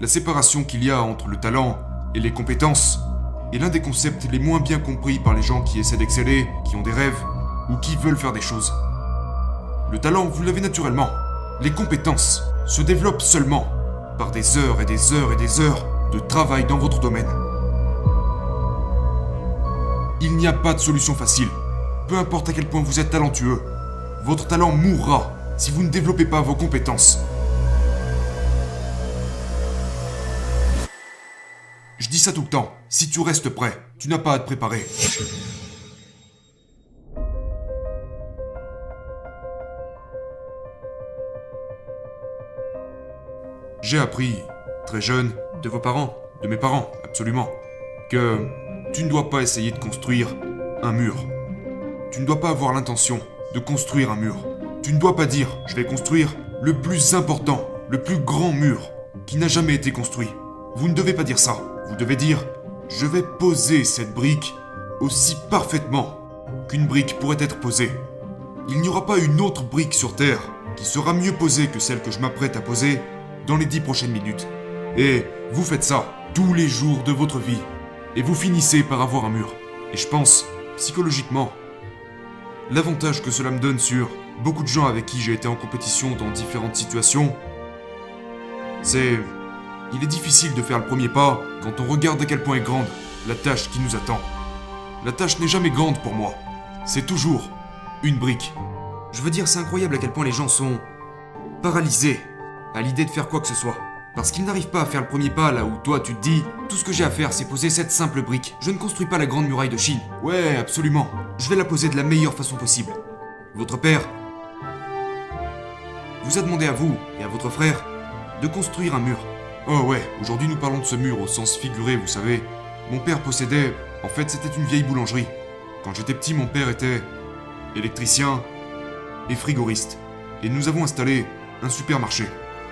La séparation qu'il y a entre le talent et les compétences est l'un des concepts les moins bien compris par les gens qui essaient d'exceller, qui ont des rêves ou qui veulent faire des choses. Le talent, vous l'avez naturellement. Les compétences se développent seulement par des heures et des heures et des heures de travail dans votre domaine. Il n'y a pas de solution facile. Peu importe à quel point vous êtes talentueux, votre talent mourra si vous ne développez pas vos compétences. Je dis ça tout le temps. Si tu restes prêt, tu n'as pas à te préparer. J'ai appris, très jeune, de vos parents, de mes parents, absolument, que tu ne dois pas essayer de construire un mur. Tu ne dois pas avoir l'intention de construire un mur. Tu ne dois pas dire je vais construire le plus important, le plus grand mur qui n'a jamais été construit. Vous ne devez pas dire ça. Vous devez dire je vais poser cette brique aussi parfaitement qu'une brique pourrait être posée. Il n'y aura pas une autre brique sur Terre qui sera mieux posée que celle que je m'apprête à poser dans les dix prochaines minutes. Et vous faites ça tous les jours de votre vie. Et vous finissez par avoir un mur. Et je pense, psychologiquement, l'avantage que cela me donne sur beaucoup de gens avec qui j'ai été en compétition dans différentes situations, c'est... Il est difficile de faire le premier pas quand on regarde à quel point est grande la tâche qui nous attend. La tâche n'est jamais grande pour moi. C'est toujours une brique. Je veux dire, c'est incroyable à quel point les gens sont paralysés à l'idée de faire quoi que ce soit. Parce qu'ils n'arrivent pas à faire le premier pas là où toi tu te dis tout ce que j'ai à faire c'est poser cette simple brique. Je ne construis pas la grande muraille de Chine. Ouais, absolument. Je vais la poser de la meilleure façon possible. Votre père vous a demandé à vous et à votre frère de construire un mur. Oh ouais, aujourd'hui nous parlons de ce mur au sens figuré, vous savez. Mon père possédait, en fait c'était une vieille boulangerie. Quand j'étais petit, mon père était électricien et frigoriste. Et nous avons installé un supermarché.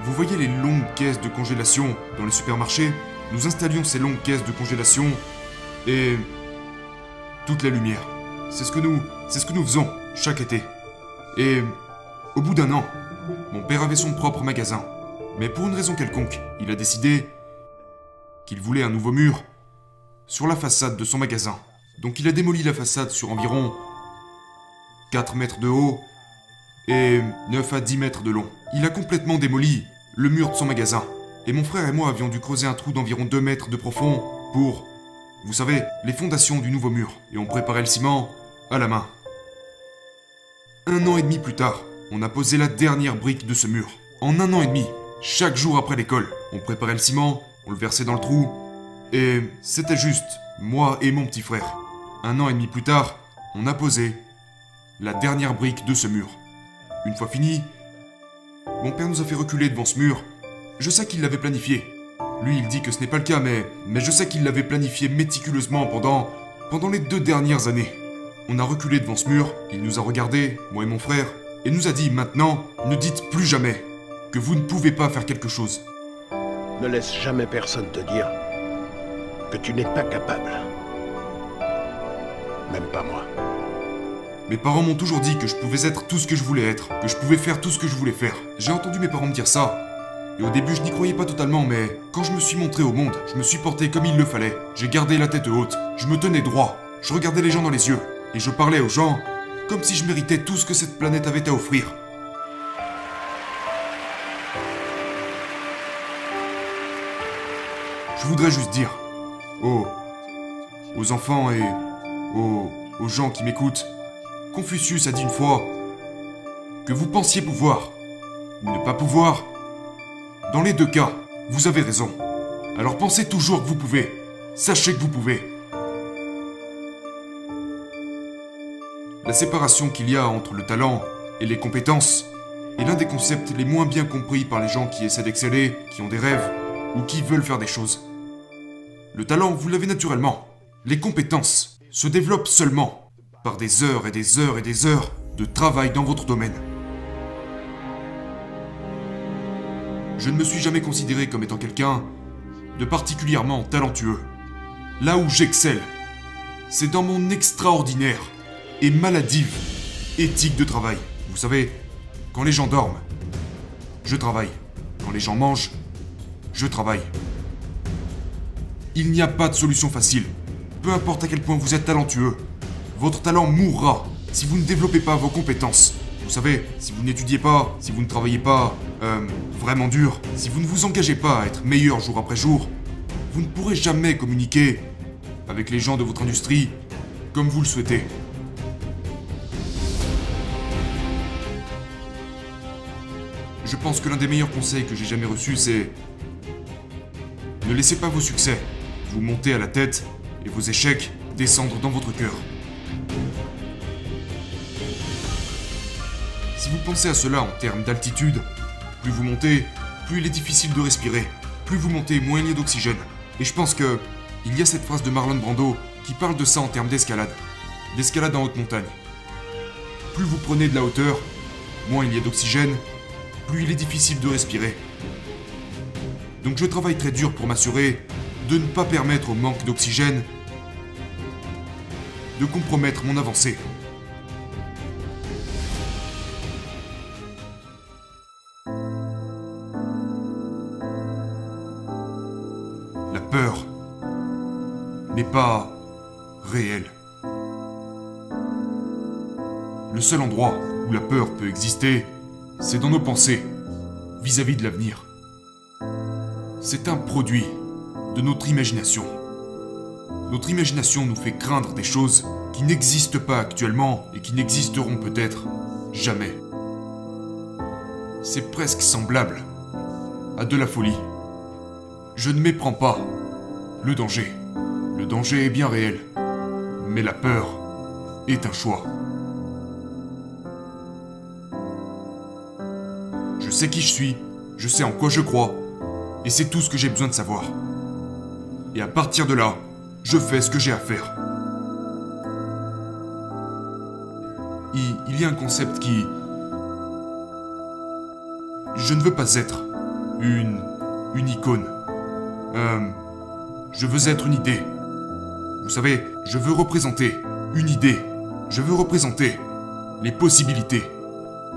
Vous voyez les longues caisses de congélation dans les supermarchés Nous installions ces longues caisses de congélation et toute la lumière. C'est ce que nous, c'est ce que nous faisons chaque été. Et au bout d'un an, mon père avait son propre magasin. Mais pour une raison quelconque, il a décidé qu'il voulait un nouveau mur sur la façade de son magasin. Donc il a démoli la façade sur environ 4 mètres de haut et 9 à 10 mètres de long. Il a complètement démoli le mur de son magasin. Et mon frère et moi avions dû creuser un trou d'environ 2 mètres de profond pour, vous savez, les fondations du nouveau mur. Et on préparait le ciment à la main. Un an et demi plus tard, on a posé la dernière brique de ce mur. En un an et demi, chaque jour après l'école, on préparait le ciment, on le versait dans le trou, et c'était juste moi et mon petit frère. Un an et demi plus tard, on a posé la dernière brique de ce mur. Une fois fini, mon père nous a fait reculer devant ce mur. Je sais qu'il l'avait planifié. Lui, il dit que ce n'est pas le cas, mais, je sais qu'il l'avait planifié méticuleusement pendant, pendant les deux dernières années. On a reculé devant ce mur, il nous a regardés, moi et mon frère, et nous a dit maintenant, ne dites plus jamais que vous ne pouvez pas faire quelque chose. Ne laisse jamais personne te dire que tu n'es pas capable. Même pas moi. Mes parents m'ont toujours dit que je pouvais être tout ce que je voulais être, que je pouvais faire tout ce que je voulais faire. J'ai entendu mes parents me dire ça. Et au début, je n'y croyais pas totalement, mais quand je me suis montré au monde, je me suis porté comme il le fallait. J'ai gardé la tête haute, je me tenais droit, je regardais les gens dans les yeux, et je parlais aux gens comme si je méritais tout ce que cette planète avait à offrir. Je voudrais juste dire aux, enfants et aux, aux gens qui m'écoutent, Confucius a dit une fois que vous pensiez pouvoir ou ne pas pouvoir. Dans les deux cas, vous avez raison. Alors pensez toujours que vous pouvez. Sachez que vous pouvez. La séparation qu'il y a entre le talent et les compétences est l'un des concepts les moins bien compris par les gens qui essaient d'exceller, qui ont des rêves ou qui veulent faire des choses. Le talent, vous l'avez naturellement. Les compétences se développent seulement par des heures et des heures et des heures de travail dans votre domaine. Je ne me suis jamais considéré comme étant quelqu'un de particulièrement talentueux. Là où j'excelle, c'est dans mon extraordinaire et maladive éthique de travail. Vous savez, quand les gens dorment, je travaille. Quand les gens mangent, je travaille. Il n'y a pas de solution facile. Peu importe à quel point vous êtes talentueux, votre talent mourra si vous ne développez pas vos compétences. Vous savez, si vous n'étudiez pas, si vous ne travaillez pas euh, vraiment dur, si vous ne vous engagez pas à être meilleur jour après jour, vous ne pourrez jamais communiquer avec les gens de votre industrie comme vous le souhaitez. Je pense que l'un des meilleurs conseils que j'ai jamais reçus, c'est... Ne laissez pas vos succès vous monter à la tête et vos échecs descendre dans votre cœur. Si vous pensez à cela en termes d'altitude, plus vous montez, plus il est difficile de respirer. Plus vous montez, moins il y a d'oxygène. Et je pense que il y a cette phrase de Marlon Brando qui parle de ça en termes d'escalade. D'escalade en haute montagne. Plus vous prenez de la hauteur, moins il y a d'oxygène, plus il est difficile de respirer. Donc je travaille très dur pour m'assurer de ne pas permettre au manque d'oxygène de compromettre mon avancée. La peur n'est pas réelle. Le seul endroit où la peur peut exister, c'est dans nos pensées vis-à-vis de l'avenir. C'est un produit de notre imagination. Notre imagination nous fait craindre des choses qui n'existent pas actuellement et qui n'existeront peut-être jamais. C'est presque semblable à de la folie. Je ne méprends pas le danger. Le danger est bien réel, mais la peur est un choix. Je sais qui je suis, je sais en quoi je crois, et c'est tout ce que j'ai besoin de savoir. Et à partir de là, je fais ce que j'ai à faire. Il, y a un concept qui... Je ne veux pas être une... une icône. Euh, je veux être une idée. Vous savez, je veux représenter une idée. Je veux représenter les possibilités.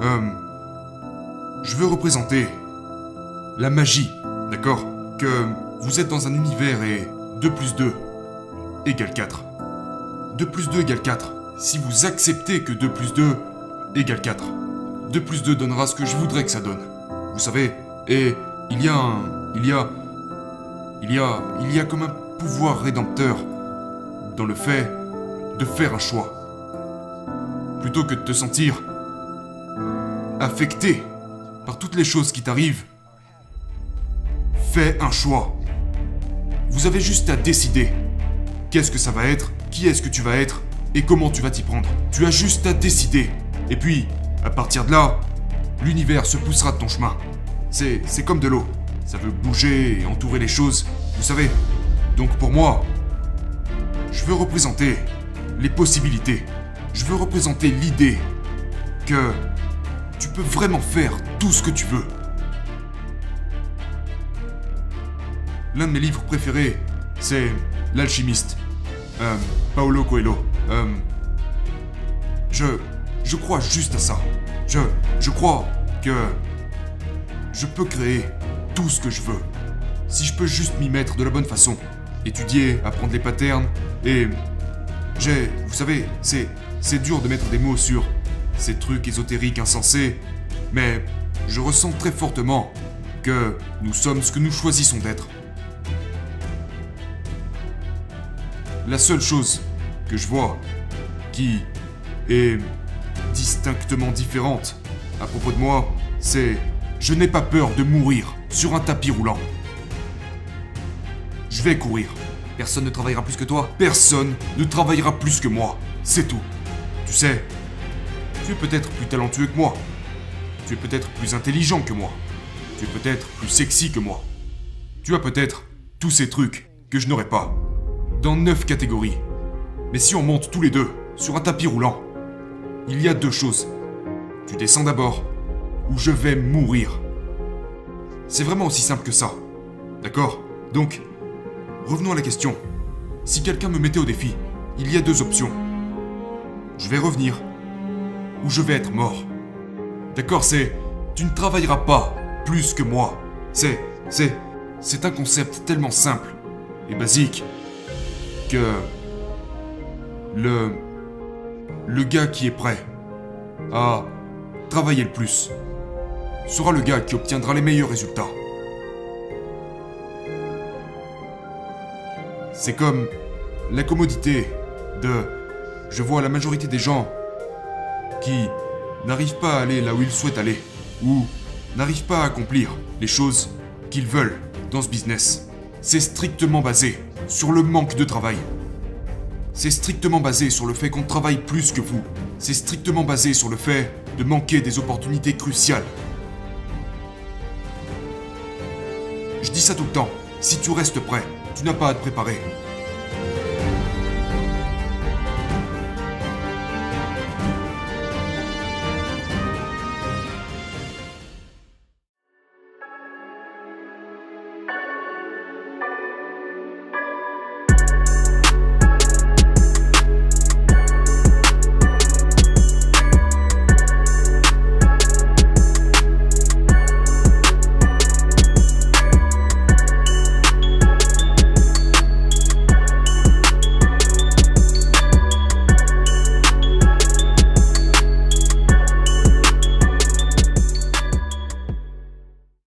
Euh, je veux représenter la magie, d'accord? Que vous êtes dans un univers et 2 plus 2 égale 4. 2 plus 2 égale 4. Si vous acceptez que 2 plus 2 égale 4, 2 plus 2 donnera ce que je voudrais que ça donne. Vous savez, et il y a un... Il y a... Il y a... Il y a comme un pouvoir rédempteur dans le fait de faire un choix. Plutôt que de te sentir affecté par toutes les choses qui t'arrivent, fais un choix. Vous avez juste à décider. Qu'est-ce que ça va être Qui est-ce que tu vas être Et comment tu vas t'y prendre Tu as juste à décider. Et puis, à partir de là, l'univers se poussera de ton chemin. C'est, c'est comme de l'eau. Ça veut bouger et entourer les choses, vous savez. Donc pour moi, je veux représenter les possibilités. Je veux représenter l'idée que tu peux vraiment faire tout ce que tu veux. L'un de mes livres préférés, c'est L'alchimiste. Euh, Paolo Coelho. Euh, je. Crois juste à ça. Je. Je crois que. Je peux créer tout ce que je veux. Si je peux juste m'y mettre de la bonne façon. Étudier, apprendre les patterns, et. J'ai. Vous savez, c'est. C'est dur de mettre des mots sur ces trucs ésotériques insensés, mais je ressens très fortement que nous sommes ce que nous choisissons d'être. La seule chose que je vois qui est distinctement différente à propos de moi, c'est je n'ai pas peur de mourir sur un tapis roulant. Je vais courir. Personne ne travaillera plus que toi. Personne ne travaillera plus que moi. C'est tout. Tu sais, tu es peut-être plus talentueux que moi. Tu es peut-être plus intelligent que moi. Tu es peut-être plus sexy que moi. Tu as peut-être tous ces trucs que je n'aurais pas. Dans neuf catégories. Mais si on monte tous les deux sur un tapis roulant, il y a deux choses. Tu descends d'abord, ou je vais mourir. C'est vraiment aussi simple que ça. D'accord? Donc, revenons à la question. Si quelqu'un me mettait au défi, il y a deux options. Je vais revenir, ou je vais être mort. D'accord, c'est... Tu ne travailleras pas plus que moi. C'est... C'est... C'est un concept tellement simple et basique le le gars qui est prêt à travailler le plus sera le gars qui obtiendra les meilleurs résultats. C'est comme la commodité de je vois la majorité des gens qui n'arrivent pas à aller là où ils souhaitent aller ou n'arrivent pas à accomplir les choses qu'ils veulent dans ce business. C'est strictement basé sur le manque de travail. C'est strictement basé sur le fait qu'on travaille plus que vous. C'est strictement basé sur le fait de manquer des opportunités cruciales. Je dis ça tout le temps. Si tu restes prêt, tu n'as pas à te préparer.